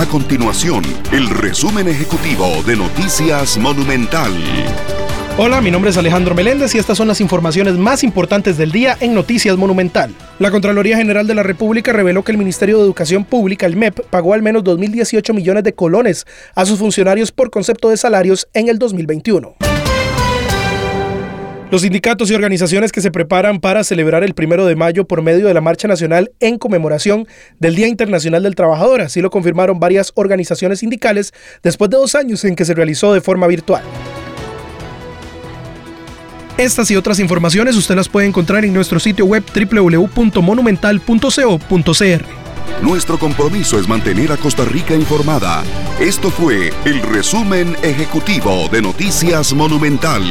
A continuación, el resumen ejecutivo de Noticias Monumental. Hola, mi nombre es Alejandro Meléndez y estas son las informaciones más importantes del día en Noticias Monumental. La Contraloría General de la República reveló que el Ministerio de Educación Pública, el MEP, pagó al menos 2.018 millones de colones a sus funcionarios por concepto de salarios en el 2021. Los sindicatos y organizaciones que se preparan para celebrar el primero de mayo por medio de la Marcha Nacional en conmemoración del Día Internacional del Trabajador. Así lo confirmaron varias organizaciones sindicales después de dos años en que se realizó de forma virtual. Estas y otras informaciones usted las puede encontrar en nuestro sitio web www.monumental.co.cr. Nuestro compromiso es mantener a Costa Rica informada. Esto fue el resumen ejecutivo de Noticias Monumental.